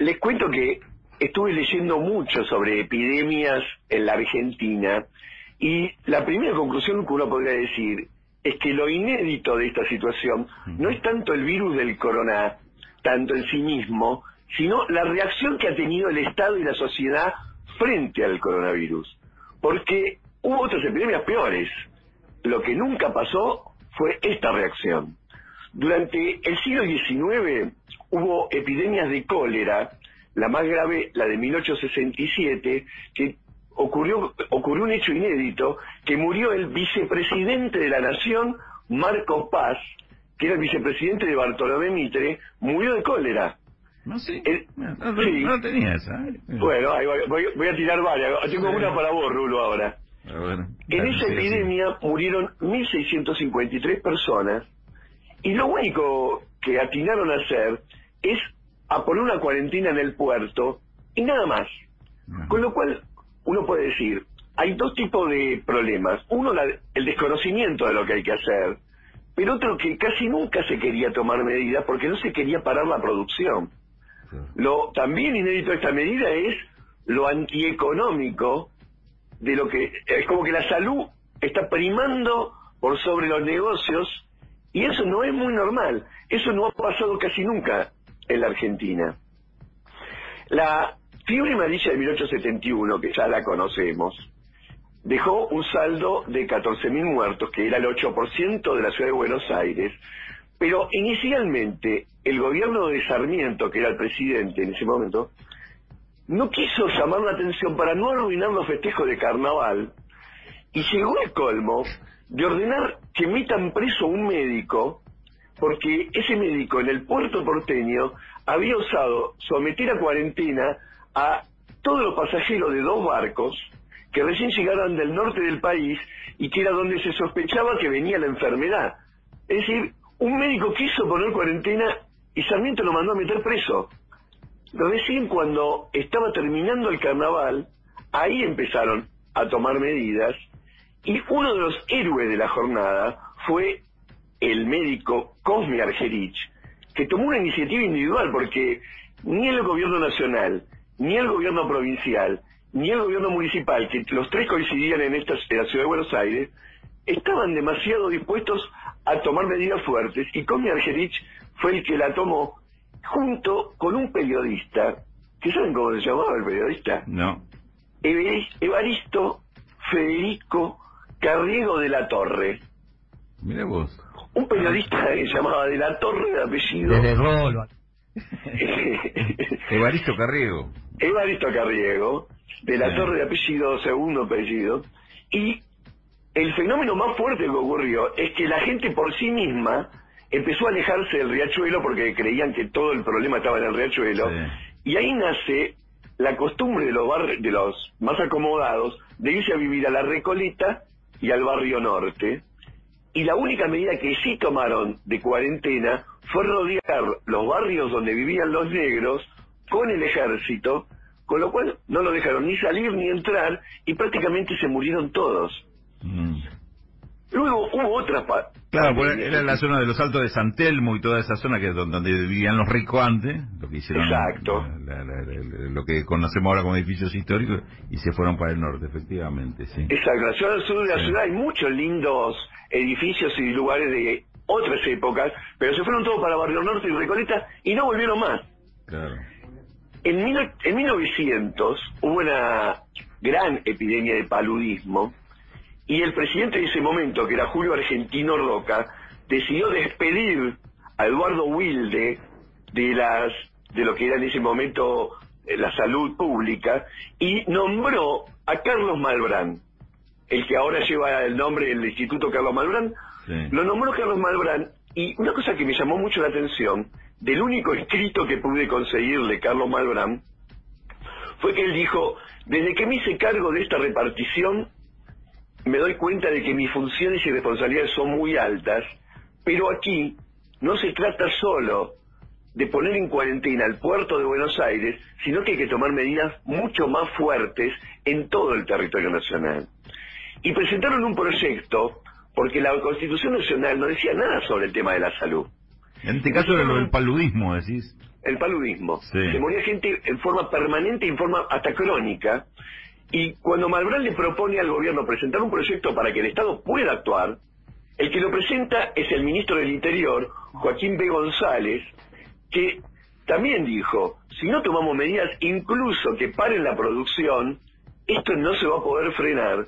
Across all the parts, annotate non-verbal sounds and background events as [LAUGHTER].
les cuento que estuve leyendo mucho sobre epidemias en la Argentina y la primera conclusión que uno podría decir es que lo inédito de esta situación no es tanto el virus del corona, tanto en sí mismo, sino la reacción que ha tenido el Estado y la sociedad frente al coronavirus. Porque hubo otras epidemias peores. Lo que nunca pasó fue esta reacción. Durante el siglo XIX hubo epidemias de cólera, la más grave, la de 1867, que ocurrió, ocurrió un hecho inédito, que murió el vicepresidente de la Nación, Marco Paz, que era el vicepresidente de Bartolomé Mitre, murió de cólera. No sé. El- no, no- sí. no tenía esa. ¿eh? Bueno, ahí voy, a tirar varias. Tengo Sí. una para vos, Rulo, ahora. En esa sí, epidemia murieron 1.653 personas y lo único que atinaron a hacer es a poner una cuarentena en el puerto y nada más. Con lo cual, uno puede decir, hay dos tipos de problemas. Uno, la- el desconocimiento de lo que hay que hacer, pero otro que casi nunca se quería tomar medidas porque no se quería parar la producción. Lo también inédito de esta medida es lo antieconómico de lo que es como que la salud está primando por sobre los negocios y eso no es muy normal. Eso no ha pasado casi nunca en la Argentina. La fiebre amarilla de 1871, que ya la conocemos, dejó un saldo de 14.000 muertos, que era el 8% de la ciudad de Buenos Aires, pero inicialmente el gobierno de Sarmiento, que era el presidente en ese momento, no quiso llamar la atención para no arruinar los festejos de carnaval y llegó el colmo de ordenar que metan preso a un médico porque ese médico en el puerto porteño había osado someter a cuarentena a todos los pasajeros de dos barcos que recién llegaron del norte del país y que era donde se sospechaba que venía la enfermedad. Es decir, un médico quiso poner cuarentena y Sarmiento lo mandó a meter preso. Recién cuando estaba terminando el carnaval, ahí empezaron a tomar medidas y uno de los héroes de la jornada fue el médico Cosme Argerich, que tomó una iniciativa individual porque ni el gobierno nacional, ni el gobierno provincial, ni el gobierno municipal, que los tres coincidían en, esta, en la ciudad de Buenos Aires, estaban demasiado dispuestos a tomar medidas fuertes y Cosme Argerich fue el que la tomó junto con un periodista, que saben cómo se llamaba el periodista, No. Evaristo Federico Carriego de la Torre. Mira vos. Un periodista que se llamaba de la Torre de apellido. Desde Rolo. [LAUGHS] Evaristo Carriego. Evaristo Carriego, de la. Torre de apellido, segundo apellido. Y el fenómeno más fuerte que ocurrió es que la gente por sí misma empezó a alejarse del riachuelo porque creían que todo el problema estaba en el riachuelo. Sí. Y ahí nace la costumbre de los, barri- de los más acomodados de irse a vivir a la Recoleta y al barrio norte. Y la única medida que sí tomaron de cuarentena fue rodear los barrios donde vivían los negros con el ejército, con lo cual no lo dejaron ni salir ni entrar y prácticamente se murieron todos. Mm. Hubo otras pa- Claro, pandemias. era la zona de los Altos de San Telmo y toda esa zona que es donde, donde vivían los ricos antes, lo que hicieron, Exacto. la- la- la- la- lo que conocemos ahora como edificios históricos, y se fueron para el norte, efectivamente, sí. Exacto, la ciudad del sur de la Sí. ciudad hay muchos lindos edificios y lugares de otras épocas, pero se fueron todos para Barrio Norte y Recoleta y no volvieron más. Claro. En, mil- en 1900 hubo una gran epidemia de paludismo y el presidente de ese momento, que era Julio Argentino Roca, decidió despedir a Eduardo Wilde de las de lo que era en ese momento eh, la salud pública y nombró a Carlos Malbrán, el que ahora lleva el nombre del Instituto Carlos Malbrán, Sí. lo nombró Carlos Malbrán y una cosa que me llamó mucho la atención, del único escrito que pude conseguirle Carlos Malbrán, fue que él dijo, desde que me hice cargo de esta repartición, me doy cuenta de que mis funciones y responsabilidades son muy altas, pero aquí no se trata solo de poner en cuarentena el puerto de Buenos Aires, sino que hay que tomar medidas mucho más fuertes en todo el territorio nacional. Y presentaron un proyecto, porque la Constitución Nacional no decía nada sobre el tema de la salud. En este caso era lo del paludismo, decís. el paludismo. Se moría gente en forma permanente, en forma hasta crónica. Y cuando Malbrán le propone al gobierno presentar un proyecto para que el Estado pueda actuar, el que lo presenta es el ministro del Interior, Joaquín B. González, que también dijo, si no tomamos medidas incluso que paren la producción, esto no se va a poder frenar.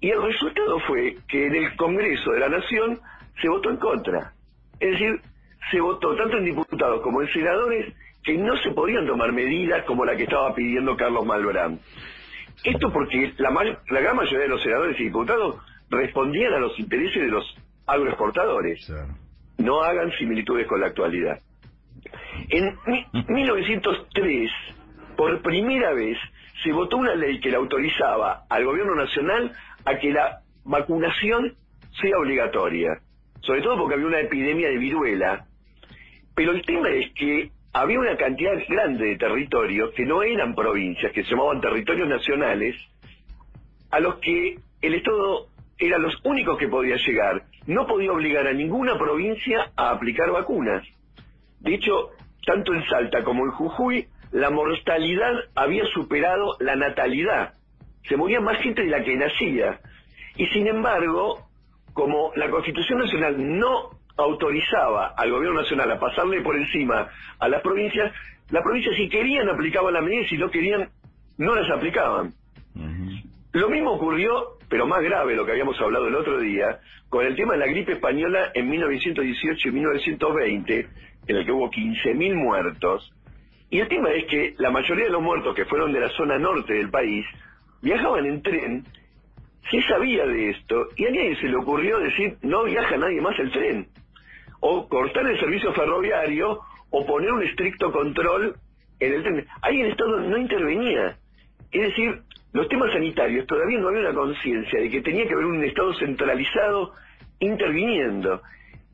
Y el resultado fue que en el Congreso de la Nación se votó en contra. Es decir, se votó tanto en diputados como en senadores que no se podían tomar medidas como la que estaba pidiendo Carlos Malbrán. Esto porque la, la gran mayoría de los senadores y diputados respondían a los intereses de los agroexportadores. No hagan similitudes con la actualidad. En 1903, [LAUGHS] por primera vez, se votó una ley que le autorizaba al gobierno nacional a que la vacunación sea obligatoria, sobre todo porque había una epidemia de viruela. Pero el tema es que había una cantidad grande de territorios que no eran provincias, que se llamaban territorios nacionales, a los que el Estado era los únicos que podía llegar. No podía obligar a ninguna provincia a aplicar vacunas. De hecho, tanto en Salta como en Jujuy, la mortalidad había superado la natalidad. Se moría más gente de la que nacía. Y sin embargo, como la Constitución Nacional no autorizaba al gobierno nacional a pasarle por encima a las provincias, las provincias si querían aplicaban la medida y si no querían no las aplicaban. Lo mismo ocurrió, pero más grave, lo que habíamos hablado el otro día, con el tema de la gripe española en 1918 y 1920, en el que hubo 15.000 muertos. Y el tema es que la mayoría de los muertos que fueron de la zona norte del país viajaban en tren. Se sabía de esto y a nadie se le ocurrió decir no viaja nadie más el tren. O cortar el servicio ferroviario o poner un estricto control en el tren. Ahí el Estado no intervenía. Es decir, los temas sanitarios todavía no había una conciencia de que tenía que haber un Estado centralizado interviniendo.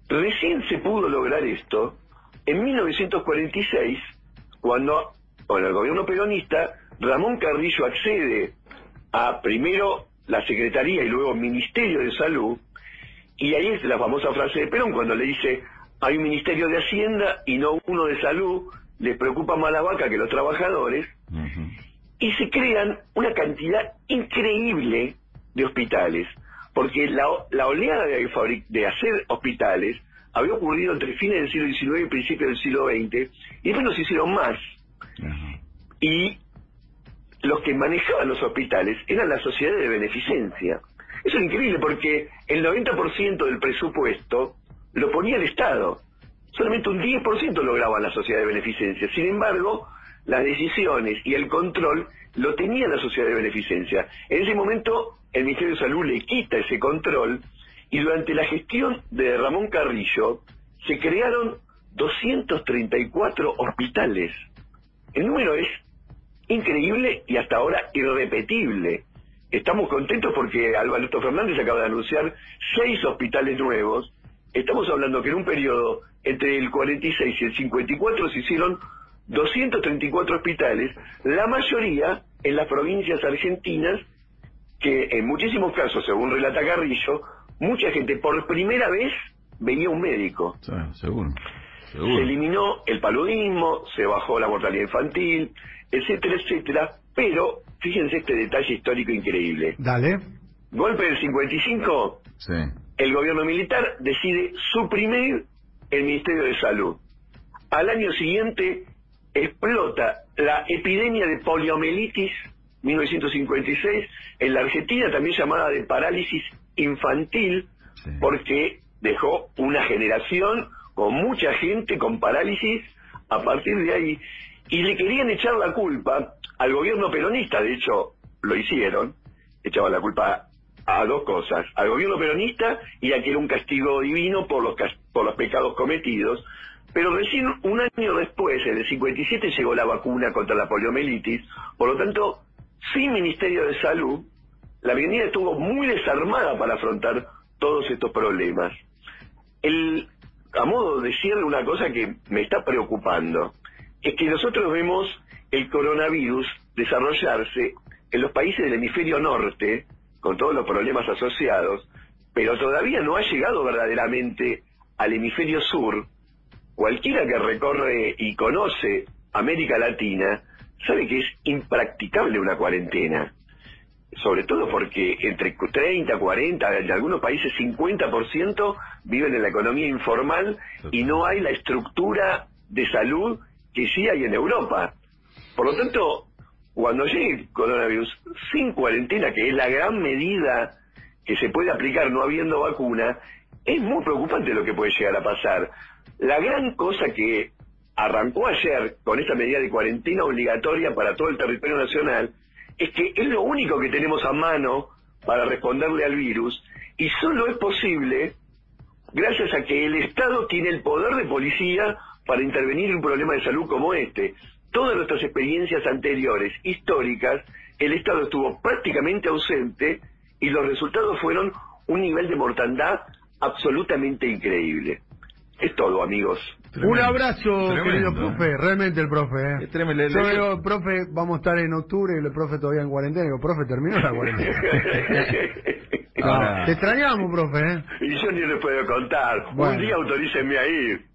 Recién se pudo lograr esto en 1946, cuando con el gobierno peronista, Ramón Carrillo accede a primero la Secretaría y luego Ministerio de Salud, y ahí es la famosa frase de Perón cuando le dice, hay un Ministerio de Hacienda y no uno de Salud, les preocupa más la vaca que los trabajadores, y se crean una cantidad increíble de hospitales, porque la, la oleada de, de hacer hospitales había ocurrido entre fines del siglo XIX y principios del siglo XX, y después nos hicieron más. Y los que manejaban los hospitales eran las sociedades de beneficencia. Eso es increíble porque el 90% del presupuesto lo ponía el Estado. Solamente un 10% lograban la sociedad de beneficencia. Sin embargo, las decisiones y el control lo tenía la sociedad de beneficencia. En ese momento, el Ministerio de Salud le quita ese control y durante la gestión de Ramón Carrillo se crearon 234 hospitales. El número es increíble y hasta ahora irrepetible. Estamos contentos porque Alberto Fernández acaba de anunciar seis hospitales nuevos. Estamos hablando que en un periodo entre el 46 y el 54 se hicieron 234 hospitales, la mayoría en las provincias argentinas, que en muchísimos casos, según relata Carrillo, mucha gente por primera vez venía un médico. seguro, Se eliminó el paludismo, se bajó la mortalidad infantil, etcétera, etcétera. Pero fíjense este detalle histórico increíble. Dale. Golpe del 55. Sí. El gobierno militar decide suprimir el Ministerio de Salud. Al año siguiente explota la epidemia de poliomielitis 1956 en la Argentina, también llamada de parálisis infantil porque dejó una generación con mucha gente con parálisis a partir de ahí. Y le querían echar la culpa al gobierno peronista, de hecho lo hicieron, echaban la culpa a dos cosas, al gobierno peronista y a que era un castigo divino por los, por los pecados cometidos, pero recién un año después, en el 57, llegó la vacuna contra la poliomielitis, por lo tanto, sin Ministerio de Salud, la Argentina estuvo muy desarmada para afrontar todos estos problemas. El, a modo de cierre, una cosa que me está preocupando es que nosotros vemos el coronavirus desarrollarse en los países del hemisferio norte, con todos los problemas asociados, pero todavía no ha llegado verdaderamente al hemisferio sur, cualquiera que recorre y conoce América Latina sabe que es impracticable una cuarentena. Sobre todo porque entre 30, 40, en algunos países 50% viven en la economía informal y no hay la estructura de salud que sí hay en Europa. Por lo tanto, cuando llegue el coronavirus sin cuarentena, que es la gran medida que se puede aplicar no habiendo vacuna, es muy preocupante lo que puede llegar a pasar. La gran cosa que arrancó ayer con esta medida de cuarentena obligatoria para todo el territorio nacional es que es lo único que tenemos a mano para responderle al virus y solo es posible gracias a que el Estado tiene el poder de policía para intervenir en un problema de salud como este. Todas nuestras experiencias anteriores, históricas, el Estado estuvo prácticamente ausente y los resultados fueron un nivel de mortandad absolutamente increíble. Es todo, amigos. Un abrazo, querido profe, realmente el profe. ¿eh? tremendo. Yo digo, profe, vamos a estar en octubre y el profe todavía en cuarentena. Digo, profe, terminó la cuarentena. [LAUGHS] Ahora- Te extrañamos, profe. ¿eh? y yo ni les puedo contar. Bueno. Un día autorícenme a ir.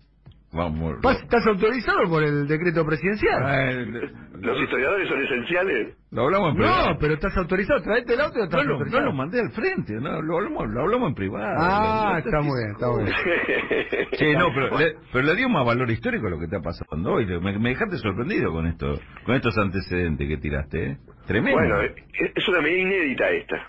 Vamos. Pas- ¿Estás autorizado por el decreto presidencial? Eh, Los historiadores son esenciales. Lo hablamos en privado. No, pero estás autorizado. Traete el auto y No lo, no lo mandé al frente, no, lo, hablamos, lo hablamos en privado. Ah, Lo- está muy bien, está muy bien. [LAUGHS] Sí, no, pero le, pero le dio más valor histórico a lo que está pasando hoy. Me, me dejaste sorprendido con esto, con estos antecedentes que tiraste, ¿eh? Tremendo. Bueno, es una medida inédita esta.